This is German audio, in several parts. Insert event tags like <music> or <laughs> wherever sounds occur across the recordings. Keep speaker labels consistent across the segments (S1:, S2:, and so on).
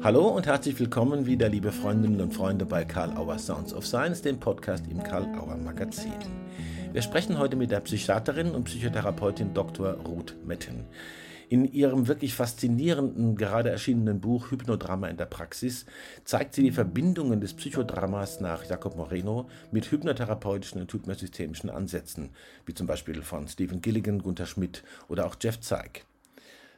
S1: Hallo und herzlich willkommen wieder, liebe Freundinnen und Freunde, bei Karl Auer Sounds of Science, dem Podcast im Karl Auer Magazin. Wir sprechen heute mit der Psychiaterin und Psychotherapeutin Dr. Ruth Metten. In ihrem wirklich faszinierenden, gerade erschienenen Buch Hypnodrama in der Praxis zeigt sie die Verbindungen des Psychodramas nach Jacob Moreno mit hypnotherapeutischen und hypnosystemischen Ansätzen, wie zum Beispiel von Stephen Gilligan, Gunther Schmidt oder auch Jeff Zeig.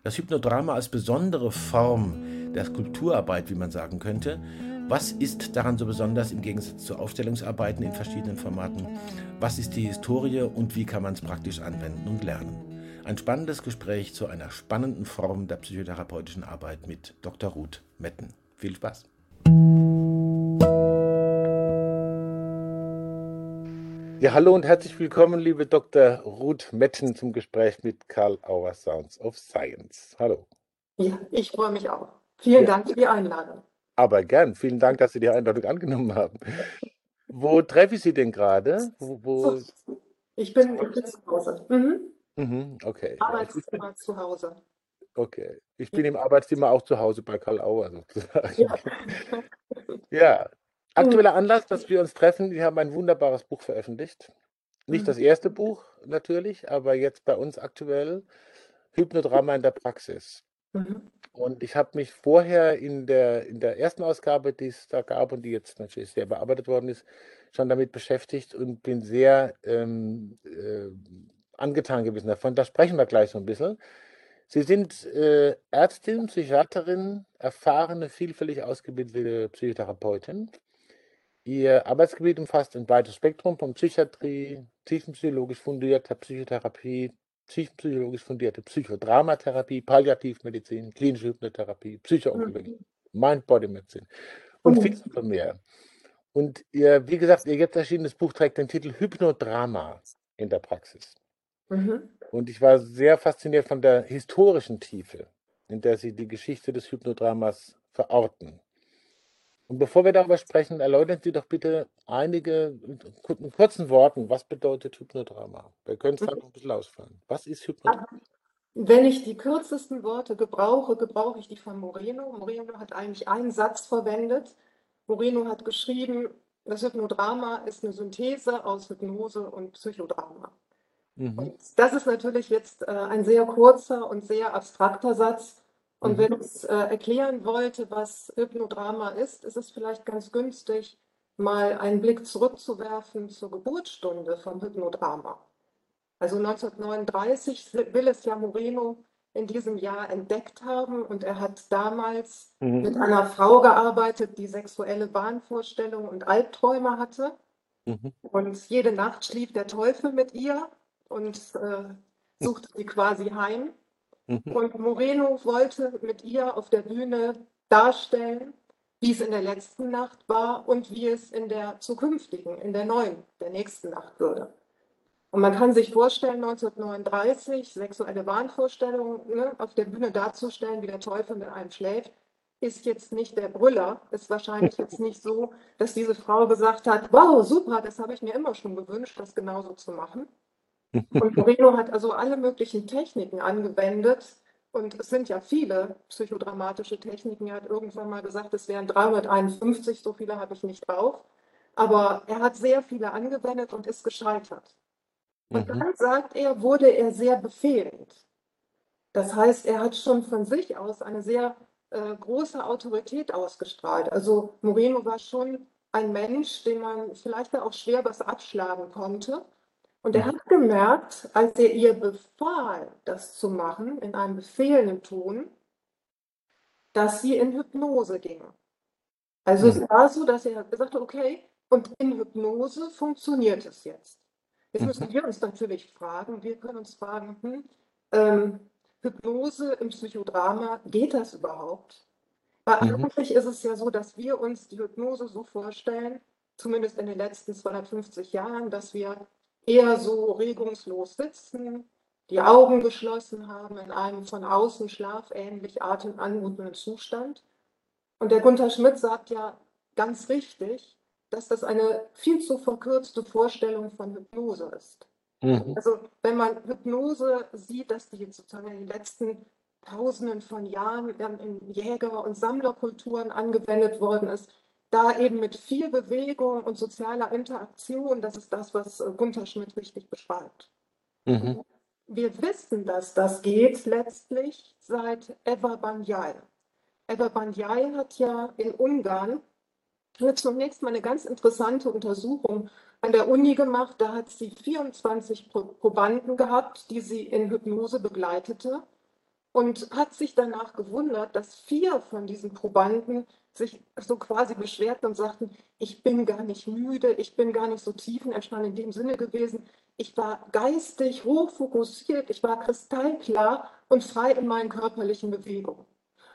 S1: Das Hypnodrama als besondere Form der Kulturarbeit, wie man sagen könnte. Was ist daran so besonders im Gegensatz zu Aufstellungsarbeiten in verschiedenen Formaten? Was ist die Historie und wie kann man es praktisch anwenden und lernen? Ein spannendes Gespräch zu einer spannenden Form der psychotherapeutischen Arbeit mit Dr. Ruth Metten. Viel Spaß! Ja, hallo und herzlich willkommen, liebe Dr. Ruth Metten, zum Gespräch mit Karl Auer Sounds of Science. Hallo.
S2: Ja, ich freue mich auch. Vielen ja. Dank für die Einladung.
S1: Aber gern. Vielen Dank, dass Sie die Einladung angenommen haben. Wo treffe ich Sie denn gerade? Wo, wo...
S2: Ich, bin, ich bin zu Hause. Mhm.
S1: Mhm, okay.
S2: Arbeitszimmer zu Hause.
S1: Okay. Ich bin im Arbeitszimmer auch zu Hause bei Karl Auer sozusagen. Ja. <laughs> ja, Aktueller Anlass, dass wir uns treffen, wir haben ein wunderbares Buch veröffentlicht. Nicht das mhm. erste Buch natürlich, aber jetzt bei uns aktuell Hypnodrama in der Praxis. Mhm. Und ich habe mich vorher in der, in der ersten Ausgabe, die es da gab und die jetzt natürlich sehr bearbeitet worden ist, schon damit beschäftigt und bin sehr ähm, äh, angetan gewesen davon. Da sprechen wir gleich so ein bisschen. Sie sind äh, Ärztin, Psychiaterin, erfahrene, vielfältig ausgebildete Psychotherapeutin. Ihr Arbeitsgebiet umfasst ein breites Spektrum von Psychiatrie, tiefenpsychologisch fundierter Psychotherapie, tiefenpsychologisch fundierte Psychodramatherapie, Palliativmedizin, klinische Hypnotherapie, Psychoonkologie, mhm. Mind-Body-Medizin und mhm. vieles mehr. Und ihr, wie gesagt, ihr jetzt erschienenes Buch trägt den Titel Hypnodrama in der Praxis. Mhm. Und ich war sehr fasziniert von der historischen Tiefe, in der Sie die Geschichte des Hypnodramas verorten. Und bevor wir darüber sprechen, erläutern Sie doch bitte einige in kurzen Worten, was bedeutet Hypnodrama? Wir können es da noch ein bisschen ausfahren. Was ist Hypnodrama?
S2: Wenn ich die kürzesten Worte gebrauche, gebrauche ich die von Moreno. Moreno hat eigentlich einen Satz verwendet. Moreno hat geschrieben, das Hypnodrama ist eine Synthese aus Hypnose und Psychodrama. Mhm. Und das ist natürlich jetzt äh, ein sehr kurzer und sehr abstrakter Satz. Und mhm. wenn ich äh, erklären wollte, was Hypnodrama ist, ist es vielleicht ganz günstig, mal einen Blick zurückzuwerfen zur Geburtsstunde von Hypnodrama. Also 1939 will es ja Moreno in diesem Jahr entdeckt haben und er hat damals mhm. mit einer Frau gearbeitet, die sexuelle Wahnvorstellungen und Albträume hatte. Mhm. Und jede Nacht schlief der Teufel mit ihr und äh, suchte sie quasi heim. Mhm. Und Moreno wollte mit ihr auf der Bühne darstellen, wie es in der letzten Nacht war und wie es in der zukünftigen, in der neuen, der nächsten Nacht würde. Und man kann sich vorstellen, 1939 sexuelle Wahnvorstellungen ne, auf der Bühne darzustellen, wie der Teufel mit einem schläft, ist jetzt nicht der Brüller. Ist wahrscheinlich jetzt nicht so, dass diese Frau gesagt hat, wow, super, das habe ich mir immer schon gewünscht, das genauso zu machen. Und Moreno hat also alle möglichen Techniken angewendet. Und es sind ja viele psychodramatische Techniken. Er hat irgendwann mal gesagt, es wären 351, so viele habe ich nicht drauf. Aber er hat sehr viele angewendet und ist gescheitert. Und mhm. dann sagt er, wurde er sehr befehlend. Das heißt, er hat schon von sich aus eine sehr äh, große Autorität ausgestrahlt. Also Moreno war schon ein Mensch, den man vielleicht auch schwer was abschlagen konnte. Und er hat gemerkt, als er ihr befahl, das zu machen, in einem befehlenden Ton, dass sie in Hypnose ging. Also es mhm. war so, dass er gesagt hat, okay, und in Hypnose funktioniert es jetzt. Jetzt müssen mhm. wir uns natürlich fragen, wir können uns fragen, hm, ähm, Hypnose im Psychodrama, geht das überhaupt? Weil mhm. eigentlich ist es ja so, dass wir uns die Hypnose so vorstellen, zumindest in den letzten 250 Jahren, dass wir eher so regungslos sitzen, die Augen geschlossen haben in einem von außen schlafähnlich atemanmutenden Zustand. Und der Gunther Schmidt sagt ja ganz richtig, dass das eine viel zu verkürzte Vorstellung von Hypnose ist. Mhm. Also wenn man Hypnose sieht, dass die sozusagen in den letzten Tausenden von Jahren in Jäger- und Sammlerkulturen angewendet worden ist. Da eben mit viel Bewegung und sozialer Interaktion, das ist das, was äh, Gunther Schmidt richtig beschreibt. Mhm. Wir wissen, dass das geht letztlich seit Eva Banyai. Eva Banyai hat ja in Ungarn zunächst mal eine ganz interessante Untersuchung an der Uni gemacht. Da hat sie 24 Probanden gehabt, die sie in Hypnose begleitete und hat sich danach gewundert, dass vier von diesen Probanden sich so quasi beschwerten und sagten, ich bin gar nicht müde, ich bin gar nicht so tiefenentspannt in dem Sinne gewesen. Ich war geistig hochfokussiert, ich war kristallklar und frei in meinen körperlichen Bewegungen.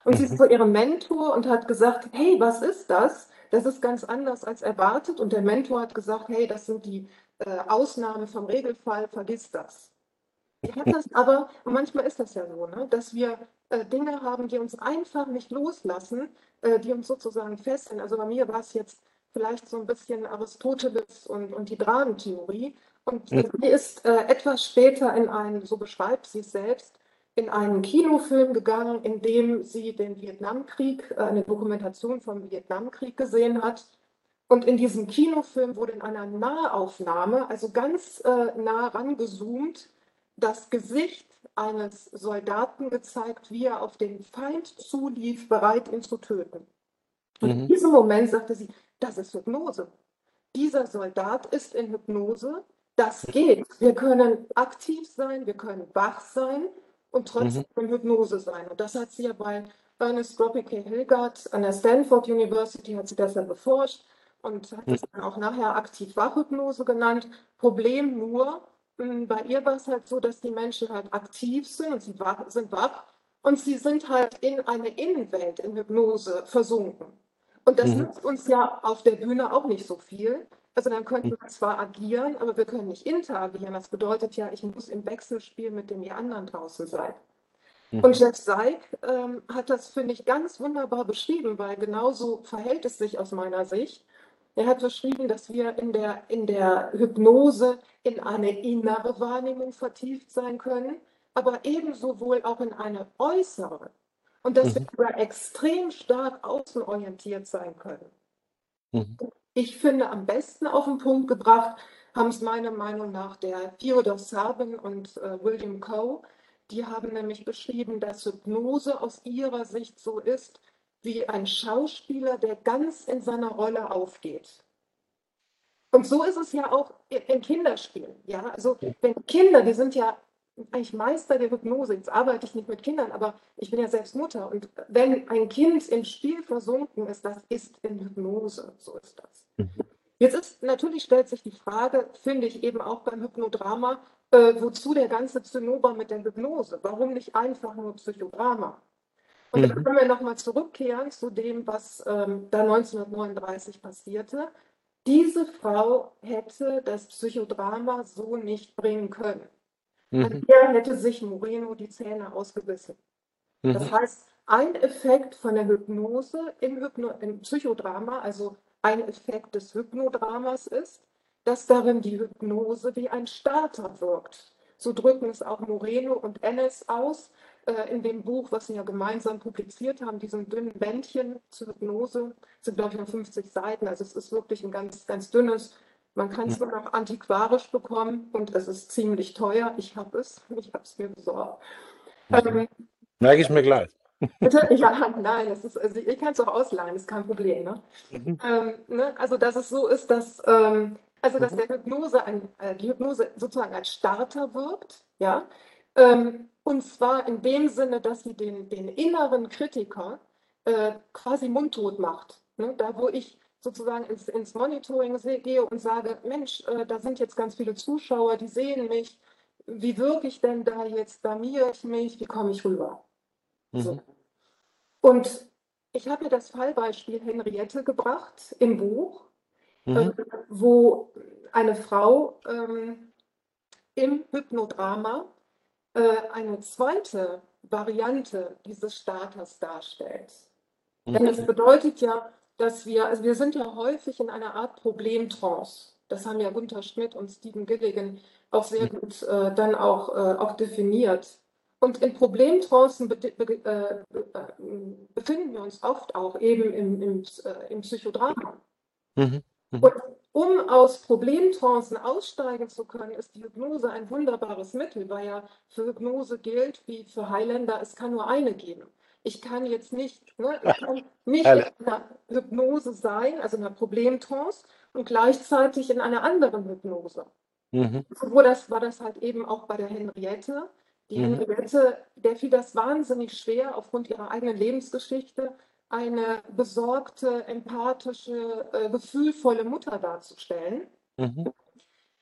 S2: Und sie ist mhm. zu ihrem Mentor und hat gesagt, hey, was ist das? Das ist ganz anders als erwartet. Und der Mentor hat gesagt, hey, das sind die äh, Ausnahmen vom Regelfall, vergiss das. Ich habe das aber, manchmal ist das ja so, ne, dass wir äh, Dinge haben, die uns einfach nicht loslassen, äh, die uns sozusagen fesseln. Also bei mir war es jetzt vielleicht so ein bisschen Aristoteles und, und die Dramentheorie. Und sie ist äh, etwas später in einen, so beschreibt sie es selbst, in einen Kinofilm gegangen, in dem sie den Vietnamkrieg, äh, eine Dokumentation vom Vietnamkrieg gesehen hat. Und in diesem Kinofilm wurde in einer Nahaufnahme, also ganz äh, nah rangezoomt, das Gesicht eines Soldaten gezeigt, wie er auf den Feind zulief, bereit, ihn zu töten. Und mhm. in diesem Moment sagte sie, das ist Hypnose. Dieser Soldat ist in Hypnose. Das geht. Wir können aktiv sein, wir können wach sein und trotzdem mhm. in Hypnose sein. Und das hat sie ja bei Ernest Gropike Hilgard an der Stanford University, hat sie das ja beforscht und hat es mhm. dann auch nachher aktiv Wachhypnose genannt. Problem nur, bei ihr war es halt so, dass die Menschen halt aktiv sind und sie wach, sind wach und sie sind halt in eine Innenwelt in Hypnose versunken. Und das mhm. nützt uns ja auf der Bühne auch nicht so viel. Also dann könnten wir zwar agieren, aber wir können nicht interagieren. Das bedeutet ja, ich muss im Wechselspiel mit dem anderen draußen sein. Mhm. Und Jeff Seig ähm, hat das, finde ich, ganz wunderbar beschrieben, weil genauso verhält es sich aus meiner Sicht. Er hat beschrieben, dass wir in der, in der Hypnose in eine innere Wahrnehmung vertieft sein können, aber ebenso wohl auch in eine äußere. Und dass mhm. wir extrem stark außenorientiert sein können. Mhm. Ich finde, am besten auf den Punkt gebracht haben es meiner Meinung nach der Theodor Sabin und äh, William Coe. Die haben nämlich beschrieben, dass Hypnose aus ihrer Sicht so ist, wie ein Schauspieler, der ganz in seiner Rolle aufgeht. Und so ist es ja auch in Kinderspielen. Ja, also wenn Kinder, die sind ja eigentlich Meister der Hypnose. Jetzt arbeite ich nicht mit Kindern, aber ich bin ja selbst Mutter. Und wenn ein Kind im Spiel versunken ist, das ist in Hypnose. So ist das. Mhm. Jetzt ist natürlich stellt sich die Frage, finde ich eben auch beim Hypnodrama, äh, wozu der ganze Zinnober mit der Hypnose? Warum nicht einfach nur Psychodrama? Und mhm. dann können wir nochmal zurückkehren zu dem, was ähm, da 1939 passierte. Diese Frau hätte das Psychodrama so nicht bringen können. Mhm. An ihr hätte sich Moreno die Zähne ausgebissen. Mhm. Das heißt, ein Effekt von der Hypnose im, Hypno im Psychodrama, also ein Effekt des Hypnodramas ist, dass darin die Hypnose wie ein Starter wirkt. So drücken es auch Moreno und Ennis aus äh, in dem Buch, was sie ja gemeinsam publiziert haben, diesem dünnen Bändchen zur Hypnose, sind glaube ich noch 50 Seiten, also es ist wirklich ein ganz, ganz dünnes. Man kann es nur noch antiquarisch bekommen und es ist ziemlich teuer. Ich habe es, ich habe es mir besorgt.
S1: Ähm, Merke ich mir gleich.
S2: Bitte? <laughs> Ja, nein, das ist, also ich kann es auch ausleihen, ist kein Problem. Ne? Mhm. Ähm, ne? Also, dass es so ist, dass, ähm, also, dass mhm. der Hypnose ein, äh, die Hypnose sozusagen als Starter wirkt, ja, ähm, und zwar in dem Sinne, dass sie den, den inneren Kritiker äh, quasi mundtot macht. Ne? Da, wo ich sozusagen ins, ins Monitoring gehe und sage, Mensch, äh, da sind jetzt ganz viele Zuschauer, die sehen mich. Wie wirke ich denn da jetzt? Blamiere ich mich? Wie komme ich rüber? Mhm. So. Und ich habe ja das Fallbeispiel Henriette gebracht im Buch, mhm. äh, wo eine Frau ähm, im Hypnodrama eine zweite Variante dieses Starters darstellt. Mhm. Denn es bedeutet ja, dass wir, also wir sind ja häufig in einer Art Problemtrance. Das haben ja Gunther Schmidt und Stephen Gilligan auch sehr mhm. gut äh, dann auch, äh, auch definiert. Und in Problemtrancen be be äh, befinden wir uns oft auch eben im, im, äh, im Psychodrama. Mhm. Mhm. Und um aus Problemtrancen aussteigen zu können, ist die Hypnose ein wunderbares Mittel, weil ja für Hypnose gilt, wie für Highlander, es kann nur eine geben. Ich kann jetzt nicht, ne, ich <laughs> kann nicht in einer Hypnose sein, also in einer Problemtrance und gleichzeitig in einer anderen Hypnose. Mhm. So das, war das halt eben auch bei der Henriette. Die mhm. Henriette, der fiel das wahnsinnig schwer, aufgrund ihrer eigenen Lebensgeschichte eine besorgte, empathische, äh, gefühlvolle Mutter darzustellen. Mhm.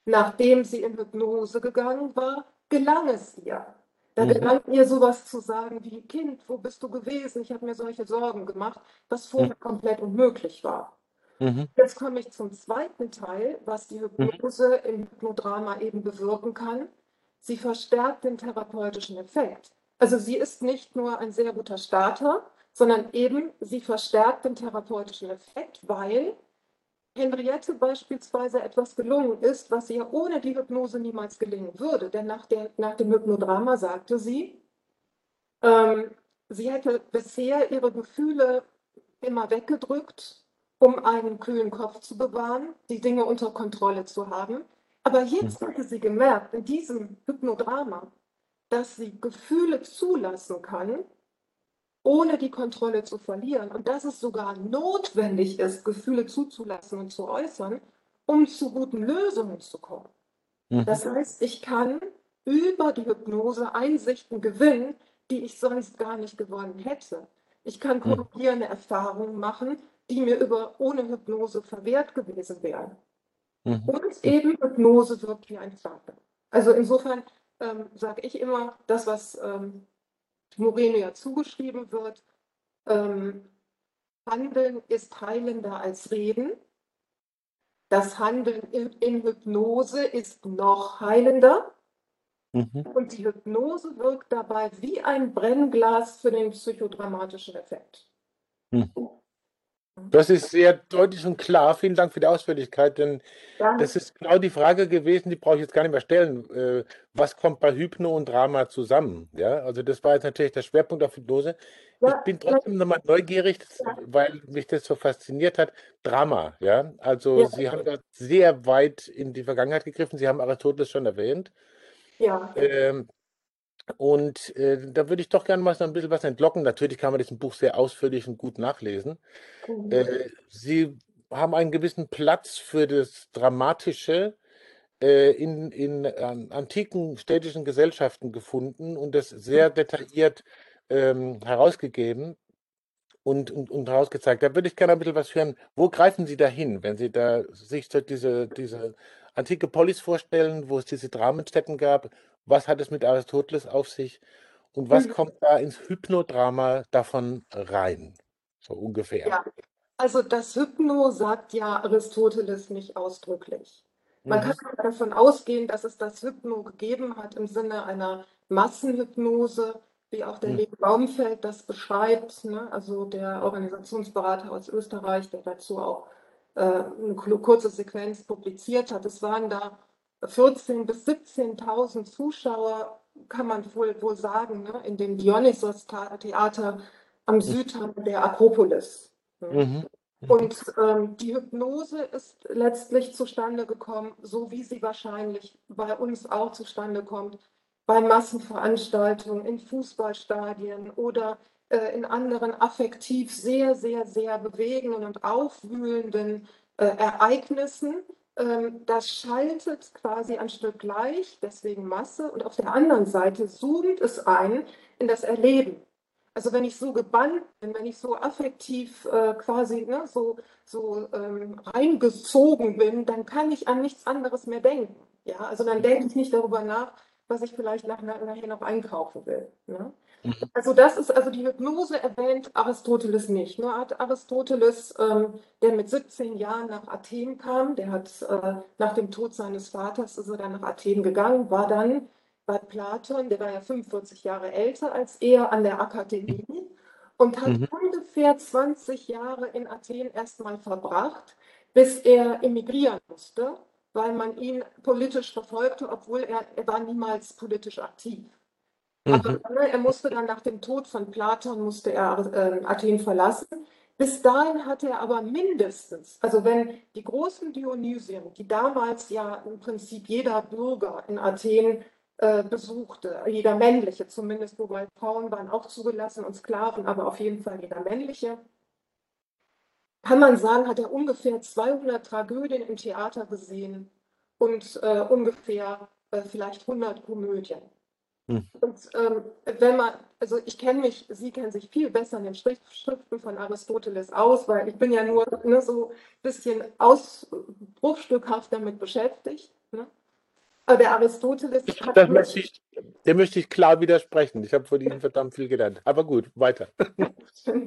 S2: Nachdem sie in Hypnose gegangen war, gelang es ihr. Da mhm. gelang ihr sowas zu sagen wie, Kind, wo bist du gewesen? Ich habe mir solche Sorgen gemacht, was vorher mhm. komplett unmöglich war. Mhm. Jetzt komme ich zum zweiten Teil, was die Hypnose mhm. im Hypnodrama eben bewirken kann. Sie verstärkt den therapeutischen Effekt. Also sie ist nicht nur ein sehr guter Starter, sondern eben sie verstärkt den therapeutischen Effekt, weil Henriette beispielsweise etwas gelungen ist, was ihr ohne die Hypnose niemals gelingen würde. Denn nach, der, nach dem Hypnodrama sagte sie, ähm, sie hätte bisher ihre Gefühle immer weggedrückt, um einen kühlen Kopf zu bewahren, die Dinge unter Kontrolle zu haben. Aber jetzt hm. hatte sie gemerkt, in diesem Hypnodrama, dass sie Gefühle zulassen kann, ohne die Kontrolle zu verlieren. Und dass es sogar notwendig ist, Gefühle zuzulassen und zu äußern, um zu guten Lösungen zu kommen. Mhm. Das heißt, ich kann über die Hypnose Einsichten gewinnen, die ich sonst gar nicht gewonnen hätte. Ich kann mhm. korrigierende Erfahrungen machen, die mir über, ohne Hypnose verwehrt gewesen wären. Mhm. Und eben Hypnose wirkt wie ein Starter. Also insofern ähm, sage ich immer, das, was ähm, Moreno ja zugeschrieben wird, ähm, Handeln ist heilender als Reden. Das Handeln in, in Hypnose ist noch heilender. Mhm. Und die Hypnose wirkt dabei wie ein Brennglas für den psychodramatischen Effekt.
S1: Mhm. Das ist sehr deutlich und klar. Vielen Dank für die Ausführlichkeit, denn ja. das ist genau die Frage gewesen, die brauche ich jetzt gar nicht mehr stellen. Äh, was kommt bei Hypno und Drama zusammen? Ja, also das war jetzt natürlich der Schwerpunkt auf Hypnose. Ja. Ich bin trotzdem nochmal neugierig, ja. weil mich das so fasziniert hat. Drama, ja. Also Sie haben da sehr weit in die Vergangenheit gegriffen. Sie haben Aristoteles schon erwähnt. Ja. Ähm, und äh, da würde ich doch gerne mal so ein bisschen was entlocken. Natürlich kann man das Buch sehr ausführlich und gut nachlesen. Mhm. Äh, Sie haben einen gewissen Platz für das Dramatische äh, in, in an, antiken städtischen Gesellschaften gefunden und das sehr detailliert ähm, herausgegeben und, und, und herausgezeigt. Da würde ich gerne ein bisschen was hören. Wo greifen Sie da hin, wenn Sie da sich so diese, diese antike Polis vorstellen, wo es diese Dramenstätten gab? Was hat es mit Aristoteles auf sich? Und was mhm. kommt da ins Hypnodrama davon rein? So ungefähr. Ja,
S2: also das Hypno sagt ja Aristoteles nicht ausdrücklich. Man mhm. kann davon ausgehen, dass es das Hypno gegeben hat im Sinne einer Massenhypnose, wie auch der mhm. Leo Baumfeld das beschreibt, ne? also der Organisationsberater aus Österreich, der dazu auch äh, eine kurze Sequenz publiziert hat. Es waren da 14.000 bis 17.000 Zuschauer, kann man wohl, wohl sagen, ne, in dem Dionysos-Theater am Südhang der Akropolis. Ne. Mhm. Und ähm, die Hypnose ist letztlich zustande gekommen, so wie sie wahrscheinlich bei uns auch zustande kommt, bei Massenveranstaltungen in Fußballstadien oder äh, in anderen affektiv sehr, sehr, sehr bewegenden und aufwühlenden äh, Ereignissen, ähm, das schaltet quasi ein Stück gleich, deswegen Masse, und auf der anderen Seite zoomt es ein in das Erleben. Also wenn ich so gebannt bin, wenn ich so affektiv äh, quasi ne, so, so ähm, reingezogen bin, dann kann ich an nichts anderes mehr denken. Ja, also dann denke ich nicht darüber nach, was ich vielleicht nach, nachher noch einkaufen will. Ne? Mhm. Also das ist also die Hypnose erwähnt Aristoteles nicht. Nur hat Aristoteles, ähm, der mit 17 Jahren nach Athen kam, der hat äh, nach dem Tod seines Vaters ist er dann nach Athen gegangen, war dann bei Platon, der war ja 45 Jahre älter als er an der Akademie und hat mhm. ungefähr 20 Jahre in Athen erstmal verbracht, bis er emigrieren musste, weil man ihn politisch verfolgte, obwohl er, er war niemals politisch aktiv. Mhm. Aber ne, er musste dann nach dem Tod von Platon, musste er äh, Athen verlassen. Bis dahin hatte er aber mindestens, also wenn die großen Dionysien, die damals ja im Prinzip jeder Bürger in Athen äh, besuchte, jeder männliche zumindest, wobei Frauen waren auch zugelassen und Sklaven, aber auf jeden Fall jeder männliche, kann man sagen, hat er ungefähr 200 Tragödien im Theater gesehen und äh, ungefähr äh, vielleicht 100 Komödien. Hm. Und ähm, wenn man, also ich kenne mich, Sie kennen sich viel besser in den Schriften von Aristoteles aus, weil ich bin ja nur ne, so ein bisschen ausbruchstückhaft damit beschäftigt. Ne? Aber der Aristoteles.
S1: Das möchte ich, dem möchte ich klar widersprechen. Ich habe von Ihnen verdammt viel gelernt. Aber gut, weiter. <laughs>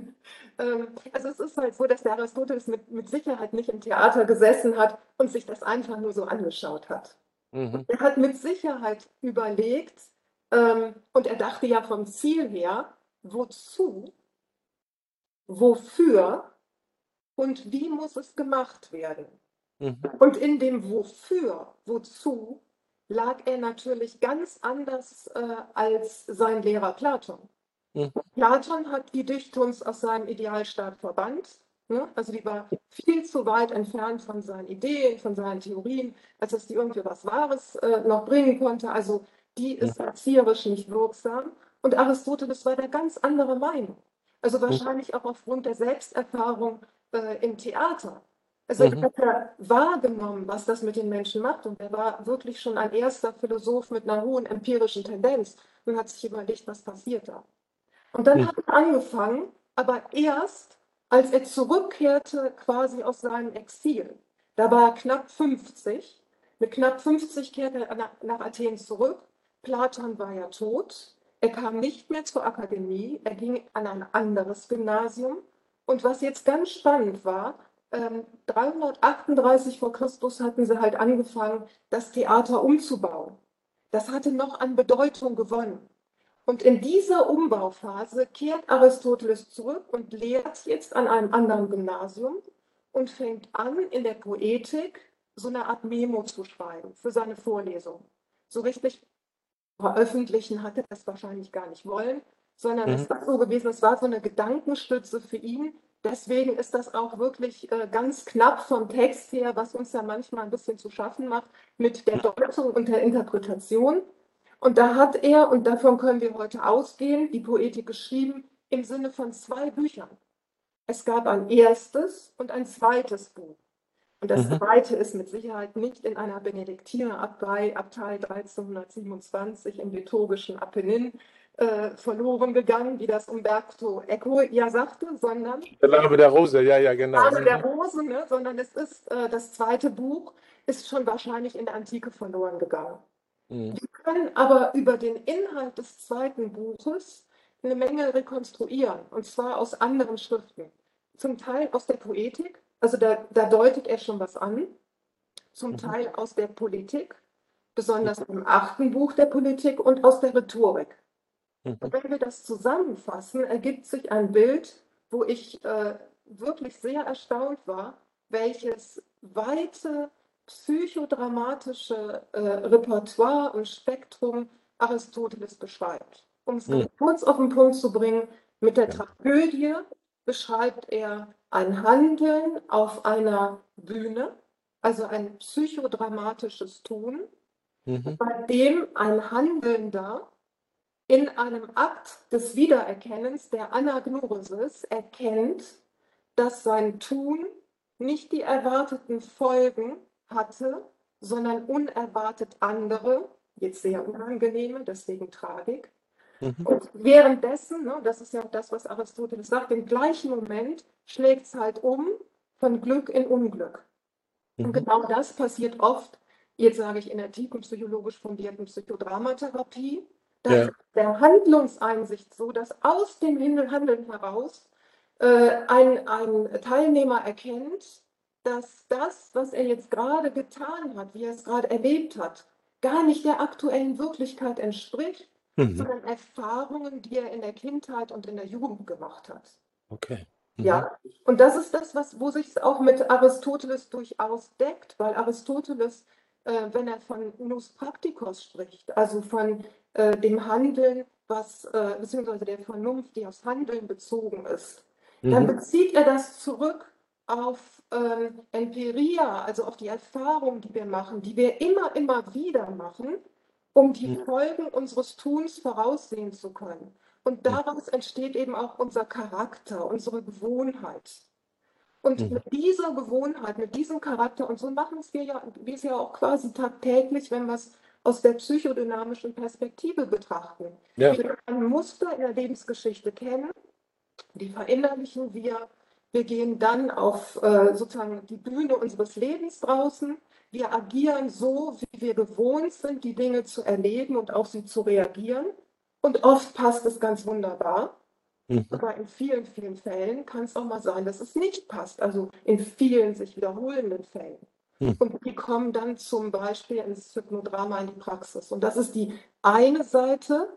S2: Ähm, also es ist halt so, dass der Aristoteles mit, mit Sicherheit nicht im Theater gesessen hat und sich das einfach nur so angeschaut hat. Mhm. Er hat mit Sicherheit überlegt, ähm, und er dachte ja vom Ziel her, wozu, wofür und wie muss es gemacht werden. Mhm. Und in dem Wofür, wozu, lag er natürlich ganz anders äh, als sein Lehrer Platon. Mhm. Platon hat die Dichtungs aus seinem Idealstaat verbannt. Ne? Also die war viel zu weit entfernt von seinen Ideen, von seinen Theorien, als dass die irgendwie was Wahres äh, noch bringen konnte. Also die ist erzieherisch nicht wirksam. Und Aristoteles war der ganz andere Meinung. Also wahrscheinlich auch aufgrund der Selbsterfahrung äh, im Theater. Also mhm. er hat ja wahrgenommen, was das mit den Menschen macht. Und er war wirklich schon ein erster Philosoph mit einer hohen empirischen Tendenz und hat sich überlegt, was passiert da. Und dann mhm. hat er angefangen, aber erst, als er zurückkehrte quasi aus seinem Exil. Da war er knapp 50. Mit knapp 50 kehrte er nach Athen zurück. Platon war ja tot. Er kam nicht mehr zur Akademie. Er ging an ein anderes Gymnasium. Und was jetzt ganz spannend war, 338 ähm, vor Christus hatten sie halt angefangen, das Theater umzubauen. Das hatte noch an Bedeutung gewonnen. Und in dieser Umbauphase kehrt Aristoteles zurück und lehrt jetzt an einem anderen Gymnasium und fängt an, in der Poetik so eine Art Memo zu schreiben für seine Vorlesung. So richtig veröffentlichen hatte er das wahrscheinlich gar nicht wollen, sondern mhm. es war so gewesen, es war so eine Gedankenstütze für ihn, Deswegen ist das auch wirklich äh, ganz knapp vom Text her, was uns ja manchmal ein bisschen zu schaffen macht, mit der Deutung und der Interpretation. Und da hat er, und davon können wir heute ausgehen, die Poetik geschrieben im Sinne von zwei Büchern. Es gab ein erstes und ein zweites Buch. Und das mhm. zweite ist mit Sicherheit nicht in einer Benediktinerabtei, Abtei 1327 im liturgischen Apennin, äh, verloren gegangen, wie das Umberto Eco ja sagte, sondern.
S1: Der Name der Rose, ja, ja, genau.
S2: Der Name der Rose, ne, sondern es ist äh, das zweite Buch, ist schon wahrscheinlich in der Antike verloren gegangen. Mhm. Wir können aber über den Inhalt des zweiten Buches eine Menge rekonstruieren, und zwar aus anderen Schriften. Zum Teil aus der Poetik, also da, da deutet er schon was an, zum mhm. Teil aus der Politik, besonders im achten Buch der Politik und aus der Rhetorik. Und mhm. wenn wir das zusammenfassen, ergibt sich ein Bild, wo ich äh, wirklich sehr erstaunt war, welches weite psychodramatische äh, Repertoire und Spektrum Aristoteles beschreibt. Um es mhm. kurz auf den Punkt zu bringen, mit der Tragödie beschreibt er ein Handeln auf einer Bühne, also ein psychodramatisches Tun, mhm. bei dem ein Handelnder in einem Akt des Wiedererkennens, der Anagnorisis, erkennt, dass sein Tun nicht die erwarteten Folgen hatte, sondern unerwartet andere, jetzt sehr unangenehme, deswegen Tragik. Mhm. Und währenddessen, ne, das ist ja das, was Aristoteles sagt, im gleichen Moment schlägt es halt um von Glück in Unglück. Mhm. Und genau das passiert oft, jetzt sage ich in der tiefenpsychologisch fundierten Psychodramatherapie, dass ja. der Handlungseinsicht so, dass aus dem Handeln heraus äh, ein, ein Teilnehmer erkennt, dass das, was er jetzt gerade getan hat, wie er es gerade erlebt hat, gar nicht der aktuellen Wirklichkeit entspricht, mhm. sondern Erfahrungen, die er in der Kindheit und in der Jugend gemacht hat.
S1: Okay.
S2: Mhm. Ja, und das ist das, was, wo sich es auch mit Aristoteles durchaus deckt, weil Aristoteles, äh, wenn er von Nus Practicos spricht, also von äh, dem Handeln was, äh, beziehungsweise der Vernunft, die aufs Handeln bezogen ist, mhm. dann bezieht er das zurück auf ähm, Empiria, also auf die Erfahrung, die wir machen, die wir immer, immer wieder machen, um die. Folgen unseres Tuns voraussehen zu können. Und daraus entsteht eben auch unser Charakter, unsere Gewohnheit. Und mhm. mit dieser Gewohnheit, mit diesem Charakter, und so machen es wir ja, wir es ja auch quasi tagtäglich, wenn wir es aus der psychodynamischen Perspektive betrachten. Ja. Wir ein Muster in der Lebensgeschichte kennen, die verinnerlichen wir. Wir gehen dann auf äh, sozusagen die Bühne unseres Lebens draußen. Wir agieren so, wie wir gewohnt sind, die Dinge zu erleben und auf sie zu reagieren. Und oft passt es ganz wunderbar. Mhm. Aber in vielen, vielen Fällen kann es auch mal sein, dass es nicht passt. Also in vielen sich wiederholenden Fällen. Mhm. Und die kommen dann zum Beispiel ins Hypnodrama in die Praxis. Und das ist die eine Seite,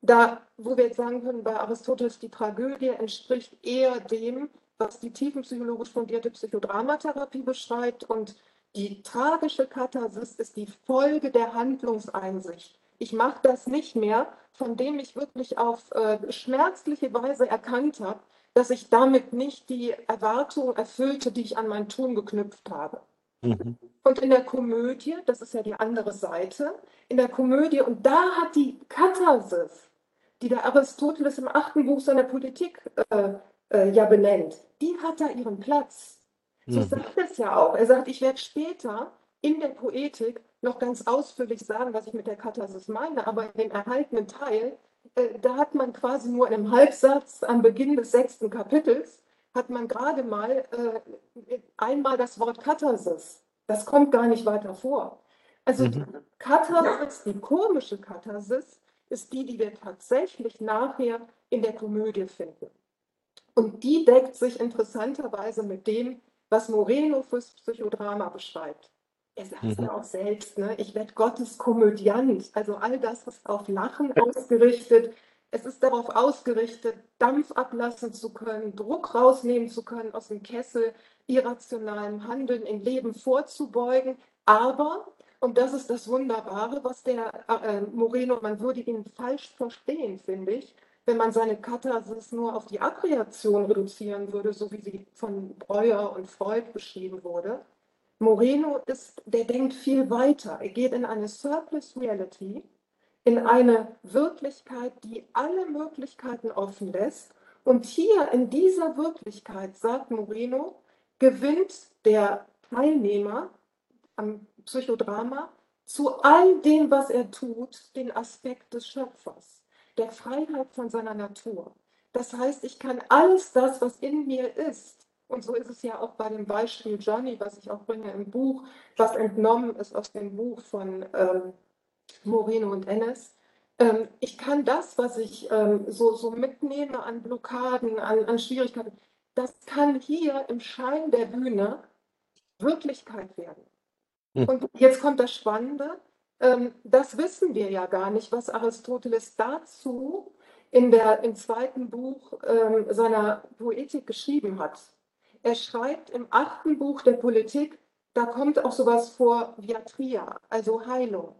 S2: da, wo wir jetzt sagen können, bei Aristoteles die Tragödie entspricht eher dem, was die tiefenpsychologisch fundierte Psychodramatherapie beschreibt. Und die tragische Katharsis ist die Folge der Handlungseinsicht. Ich mache das nicht mehr, von dem ich wirklich auf äh, schmerzliche Weise erkannt habe, dass ich damit nicht die Erwartung erfüllte, die ich an mein Tun geknüpft habe. Mhm. Und in der Komödie, das ist ja die andere Seite, in der Komödie, und da hat die Katharsis, die der Aristoteles im achten Buch seiner Politik äh, äh, ja benennt, die hat da ihren Platz. So mhm. sagt es ja auch. Er sagt, ich werde später in der Poetik noch ganz ausführlich sagen, was ich mit der Katharsis meine, aber in dem erhaltenen Teil, äh, da hat man quasi nur in einem Halbsatz am Beginn des sechsten Kapitels, hat man gerade mal äh, einmal das Wort Katharsis. Das kommt gar nicht weiter vor. Also mhm. die Katharsis, die komische Katharsis, ist die, die wir tatsächlich nachher in der Komödie finden. Und die deckt sich interessanterweise mit dem, was Moreno fürs Psychodrama beschreibt. Er sagt es mhm. ja auch selbst, ne? ich werde Gottes Komödiant. Also all das ist auf Lachen ausgerichtet. Es ist darauf ausgerichtet, Dampf ablassen zu können, Druck rausnehmen zu können aus dem Kessel, irrationalem Handeln im Leben vorzubeugen. Aber, und das ist das Wunderbare, was der äh, Moreno, man würde ihn falsch verstehen, finde ich, wenn man seine Katharsis nur auf die Abreaktion reduzieren würde, so wie sie von Breuer und Freud beschrieben wurde. Moreno ist, der denkt viel weiter. Er geht in eine Surplus Reality, in eine Wirklichkeit, die alle Möglichkeiten offen lässt. Und hier in dieser Wirklichkeit, sagt Moreno, gewinnt der Teilnehmer am Psychodrama zu all dem, was er tut, den Aspekt des Schöpfers der Freiheit von seiner Natur. Das heißt, ich kann alles das, was in mir ist, und so ist es ja auch bei dem Beispiel Johnny, was ich auch bringe im Buch, was entnommen ist aus dem Buch von ähm, Moreno und Ennis. Ähm, ich kann das, was ich ähm, so, so mitnehme an Blockaden, an, an Schwierigkeiten, das kann hier im Schein der Bühne Wirklichkeit werden. Hm. Und jetzt kommt das Spannende. Ähm, das wissen wir ja gar nicht, was Aristoteles dazu in der, im zweiten Buch ähm, seiner Poetik geschrieben hat. Er schreibt im achten Buch der Politik, da kommt auch sowas vor Viatria, also Heilung.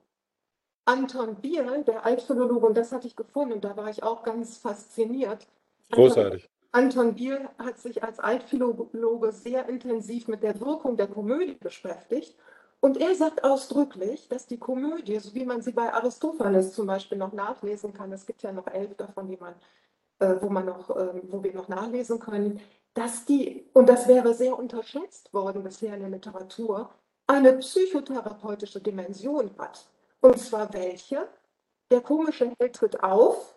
S2: Anton Bier, der Altphilologe, und das hatte ich gefunden, und da war ich auch ganz fasziniert.
S1: Großartig.
S2: Anton Bier hat sich als Altphilologe sehr intensiv mit der Wirkung der Komödie beschäftigt und er sagt ausdrücklich, dass die Komödie, so wie man sie bei Aristophanes zum Beispiel noch nachlesen kann, es gibt ja noch elf davon, die man, äh, wo, man noch, äh, wo wir noch nachlesen können, dass die, und das wäre sehr unterschätzt worden bisher in der Literatur, eine psychotherapeutische Dimension hat. Und zwar welche? Der komische Held tritt auf,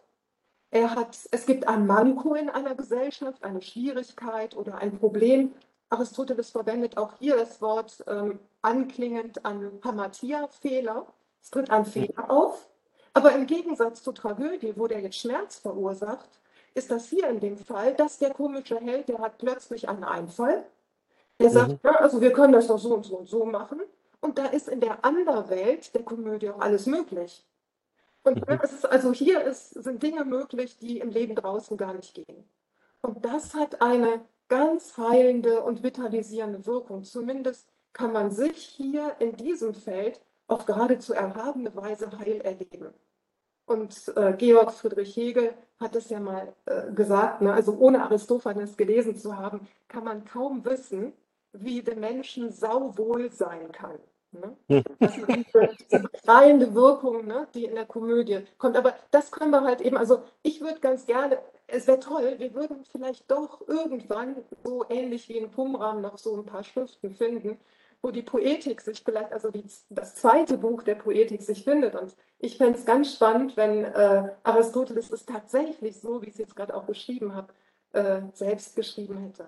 S2: er hat, es gibt ein Manko in einer Gesellschaft, eine Schwierigkeit oder ein Problem, Aristoteles verwendet auch hier das Wort ähm, anklingend an Hamatia-Fehler. Es tritt ein Fehler auf. Aber im Gegensatz zur Tragödie, wo der jetzt Schmerz verursacht, ist das hier in dem Fall, dass der komische Held, der hat plötzlich einen Einfall. Der sagt, mhm. ja, also wir können das doch so und so und so machen. Und da ist in der Anderwelt der Komödie auch alles möglich. Und mhm. es ist, also hier ist, sind Dinge möglich, die im Leben draußen gar nicht gehen. Und das hat eine ganz heilende und vitalisierende Wirkung. Zumindest kann man sich hier in diesem Feld auf geradezu erhabene Weise heil erleben. Und äh, Georg Friedrich Hegel hat es ja mal äh, gesagt, ne? also ohne Aristophanes gelesen zu haben, kann man kaum wissen, wie dem Menschen sauwohl sein kann. Ne? Also diese, diese befreiende Wirkung, ne, die in der Komödie kommt. Aber das können wir halt eben, also ich würde ganz gerne, es wäre toll, wir würden vielleicht doch irgendwann so ähnlich wie in Qumran noch so ein paar Schriften finden, wo die Poetik sich vielleicht, also die, das zweite Buch der Poetik sich findet. Und ich fände es ganz spannend, wenn äh, Aristoteles es tatsächlich so, wie ich es jetzt gerade auch beschrieben habe, äh, selbst geschrieben hätte.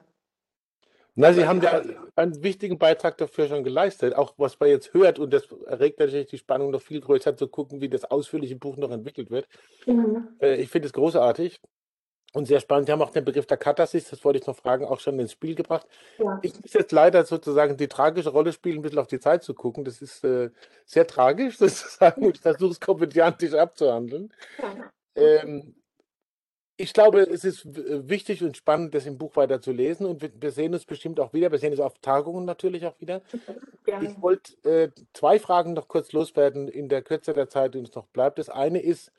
S1: Na, Sie haben ja einen wichtigen Beitrag dafür schon geleistet, auch was man jetzt hört, und das erregt natürlich die Spannung noch viel größer zu gucken, wie das ausführliche Buch noch entwickelt wird. Mhm. Äh, ich finde es großartig und sehr spannend. Sie haben auch den Begriff der Katharsis, das wollte ich noch fragen, auch schon ins Spiel gebracht. Ja. Ich muss jetzt leider sozusagen die tragische Rolle spielen, ein bisschen auf die Zeit zu gucken. Das ist äh, sehr tragisch <laughs> sozusagen ich versuche es komödiantisch abzuhandeln. Ja. Ähm, ich glaube, es ist wichtig und spannend, das im Buch weiter zu lesen und wir, sehen uns bestimmt auch wieder. Wir sehen es auf Tagungen natürlich auch wieder. Ja. Ich wollte äh, zwei Fragen noch kurz loswerden in der Kürze der Zeit, die uns noch bleibt. Das eine ist,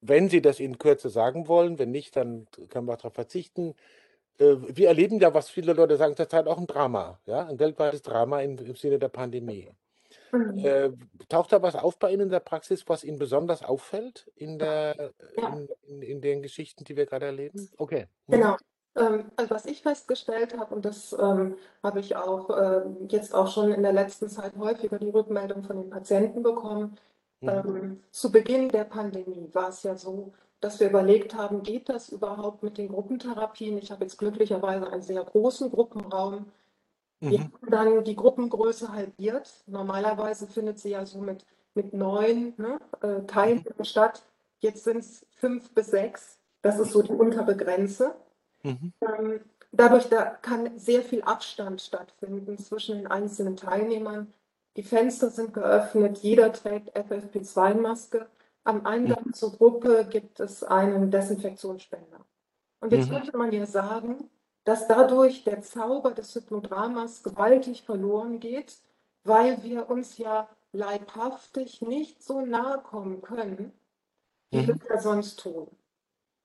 S1: wenn Sie das in Kürze sagen wollen, wenn nicht, dann können wir darauf verzichten. Äh, wir erleben ja, was viele Leute sagen, zurzeit auch ein Drama, ja, ein weltweites Drama im, im Sinne der Pandemie. Mhm. Äh, taucht da was auf bei Ihnen in der Praxis, was Ihnen besonders auffällt in, der, ja. in, in, in, den Geschichten, die wir gerade erleben? Okay.
S2: Mhm. Genau. Ähm, also was ich festgestellt habe, und das ähm, habe ich auch äh, jetzt auch schon in der letzten Zeit häufiger die Rückmeldung von den Patienten bekommen, mhm. ähm, zu Beginn der Pandemie war es ja so, dass wir überlegt haben, geht das überhaupt mit den Gruppentherapien? Ich habe jetzt glücklicherweise einen sehr großen Gruppenraum wir mhm. haben dann die Gruppengröße halbiert. Normalerweise findet sie ja so mit, mit neun ne, äh, Teilnehmern mhm. statt. Jetzt sind es fünf bis sechs. Das ist so die untere Grenze. Mhm. Ähm, dadurch da kann sehr viel Abstand stattfinden zwischen den einzelnen Teilnehmern. Die Fenster sind geöffnet, jeder trägt FFP2-Maske. Am Eingang mhm. zur Gruppe gibt es einen Desinfektionsspender. Und jetzt mhm. könnte man ja sagen, dass dadurch der Zauber des Hypnodramas gewaltig verloren geht, weil wir uns ja leibhaftig nicht so nahe kommen können, wie mhm. wir sonst tun.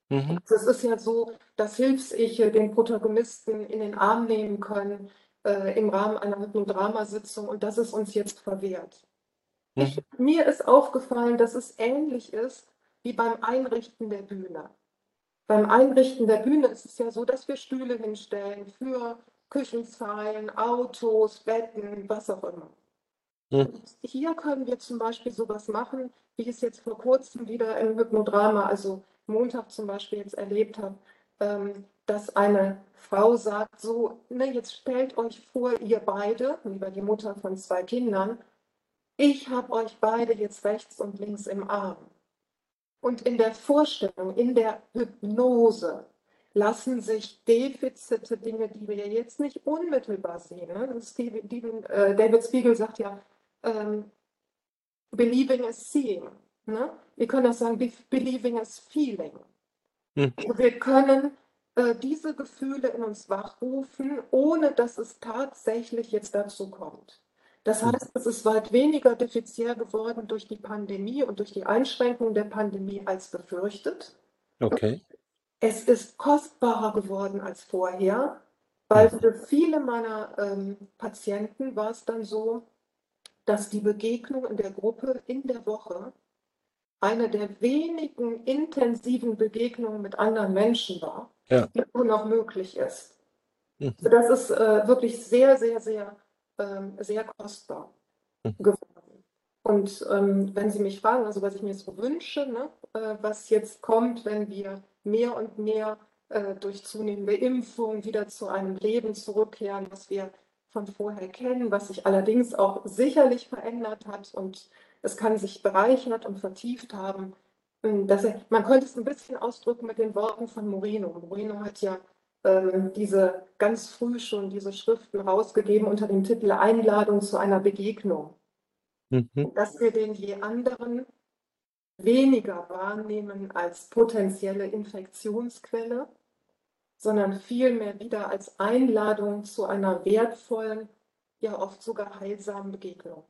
S2: Mhm. Also es ist ja so, dass Hilfs-Ich den Protagonisten in den Arm nehmen können äh, im Rahmen einer Hypnodramasitzung und das ist uns jetzt verwehrt. Mhm. Ich, mir ist aufgefallen, dass es ähnlich ist wie beim Einrichten der Bühne. Beim Einrichten der Bühne ist es ja so, dass wir Stühle hinstellen für Küchenzeilen, Autos, Betten, was auch immer. Hm. Hier können wir zum Beispiel sowas machen, wie ich es jetzt vor kurzem wieder im Hypnodrama, also Montag zum Beispiel jetzt erlebt habe, ähm, dass eine Frau sagt, so, ne, jetzt stellt euch vor, ihr beide, lieber die Mutter von zwei Kindern, ich habe euch beide jetzt rechts und links im Arm. Und in der Vorstellung, in der Hypnose lassen sich Defizite, Dinge, die wir jetzt nicht unmittelbar sehen. Ne? Steve, Steven, äh, David Spiegel sagt ja, ähm, believing is seeing. Ne? Wir können auch sagen, believing is feeling. Hm. Wir können äh, diese Gefühle in uns wachrufen, ohne dass es tatsächlich jetzt dazu kommt. Das hm. heißt, es ist weit weniger defizient geworden durch die Pandemie und durch die Einschränkung der Pandemie als befürchtet.
S1: Okay.
S2: Es ist kostbarer geworden als vorher, weil hm. für viele meiner ähm, Patienten war es dann so, dass die Begegnung in der Gruppe in der Woche eine der wenigen intensiven Begegnungen mit anderen Menschen war, ja. die nur noch möglich ist. Mhm. Das ist äh, wirklich sehr, sehr, sehr ähm, sehr kostbar hm. geworden. Und ähm, wenn Sie mich fragen, also was ich mir so wünsche, ne, äh, was jetzt kommt, wenn wir mehr und mehr äh, durch zunehmende Impfung wieder zu einem Leben zurückkehren, was wir von vorher kennen, was sich allerdings auch sicherlich verändert hat und es kann sich bereichert und vertieft haben. Ähm, dass er, man könnte es ein bisschen ausdrücken mit den Worten von Moreno. Moreno hat ja diese ganz früh schon diese Schriften rausgegeben unter dem Titel Einladung zu einer Begegnung. Mhm. Dass wir den je anderen weniger wahrnehmen als potenzielle Infektionsquelle, sondern vielmehr wieder als Einladung zu einer wertvollen, ja oft sogar heilsamen Begegnung.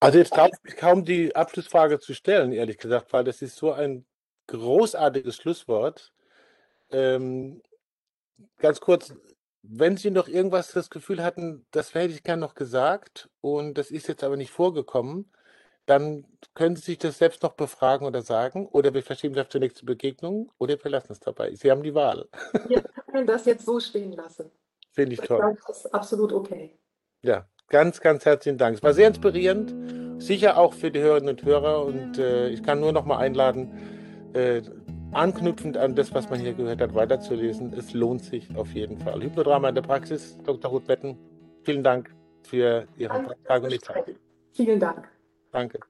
S3: Also jetzt traue ich mich kaum die Abschlussfrage zu stellen, ehrlich gesagt, weil das ist so ein großartiges Schlusswort. Ähm, ganz kurz, wenn Sie noch irgendwas das Gefühl hatten, das hätte ich gern noch gesagt und das ist jetzt aber nicht vorgekommen, dann können Sie sich das selbst noch befragen oder sagen oder wir verschieben das auf die nächste Begegnung oder wir lassen es dabei. Sie haben die Wahl.
S2: Wir können das jetzt so stehen lassen.
S3: Finde ich toll.
S2: Glaube, das ist absolut okay.
S3: Ja, ganz, ganz herzlichen Dank. Es war sehr inspirierend, sicher auch für die Hörerinnen und Hörer und äh, ich kann nur noch mal einladen, äh, anknüpfend an das, was man hier gehört hat, weiterzulesen. Es lohnt sich auf jeden Fall. Hypnodrama in der Praxis, Dr. Ruth Betten, vielen Dank für Ihren Beitrag und die Zeit.
S2: Vielen Dank.
S3: Danke.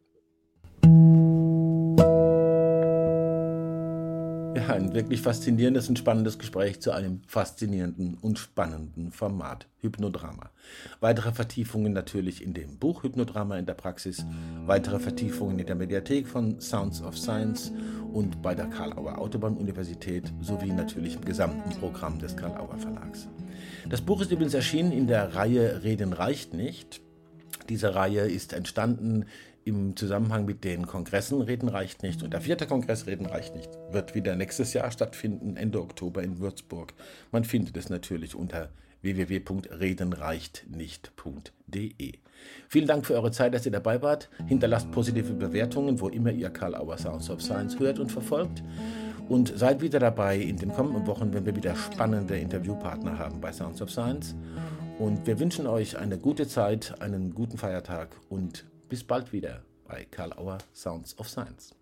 S1: Ja, ein wirklich faszinierendes und spannendes Gespräch zu einem faszinierenden und spannenden Format Hypnodrama. Weitere Vertiefungen natürlich in dem Buch Hypnodrama in der Praxis, weitere Vertiefungen in der Mediathek von Sounds of Science und bei der Karl-Auer Autobahn-Universität sowie natürlich im gesamten Programm des Karl-Auer Verlags. Das Buch ist übrigens erschienen in der Reihe Reden reicht nicht. Diese Reihe ist entstanden im Zusammenhang mit den Kongressen Reden reicht nicht. Und der vierte Kongress Reden reicht nicht wird wieder nächstes Jahr stattfinden, Ende Oktober in Würzburg. Man findet es natürlich unter www.redenreichtnicht.de. Vielen Dank für eure Zeit, dass ihr dabei wart. Hinterlasst positive Bewertungen, wo immer ihr Karl Auer Sounds of Science hört und verfolgt. Und seid wieder dabei in den kommenden Wochen, wenn wir wieder spannende Interviewpartner haben bei Sounds of Science. Und wir wünschen euch eine gute Zeit, einen guten Feiertag und bis bald wieder bei Karl Auer Sounds of Science.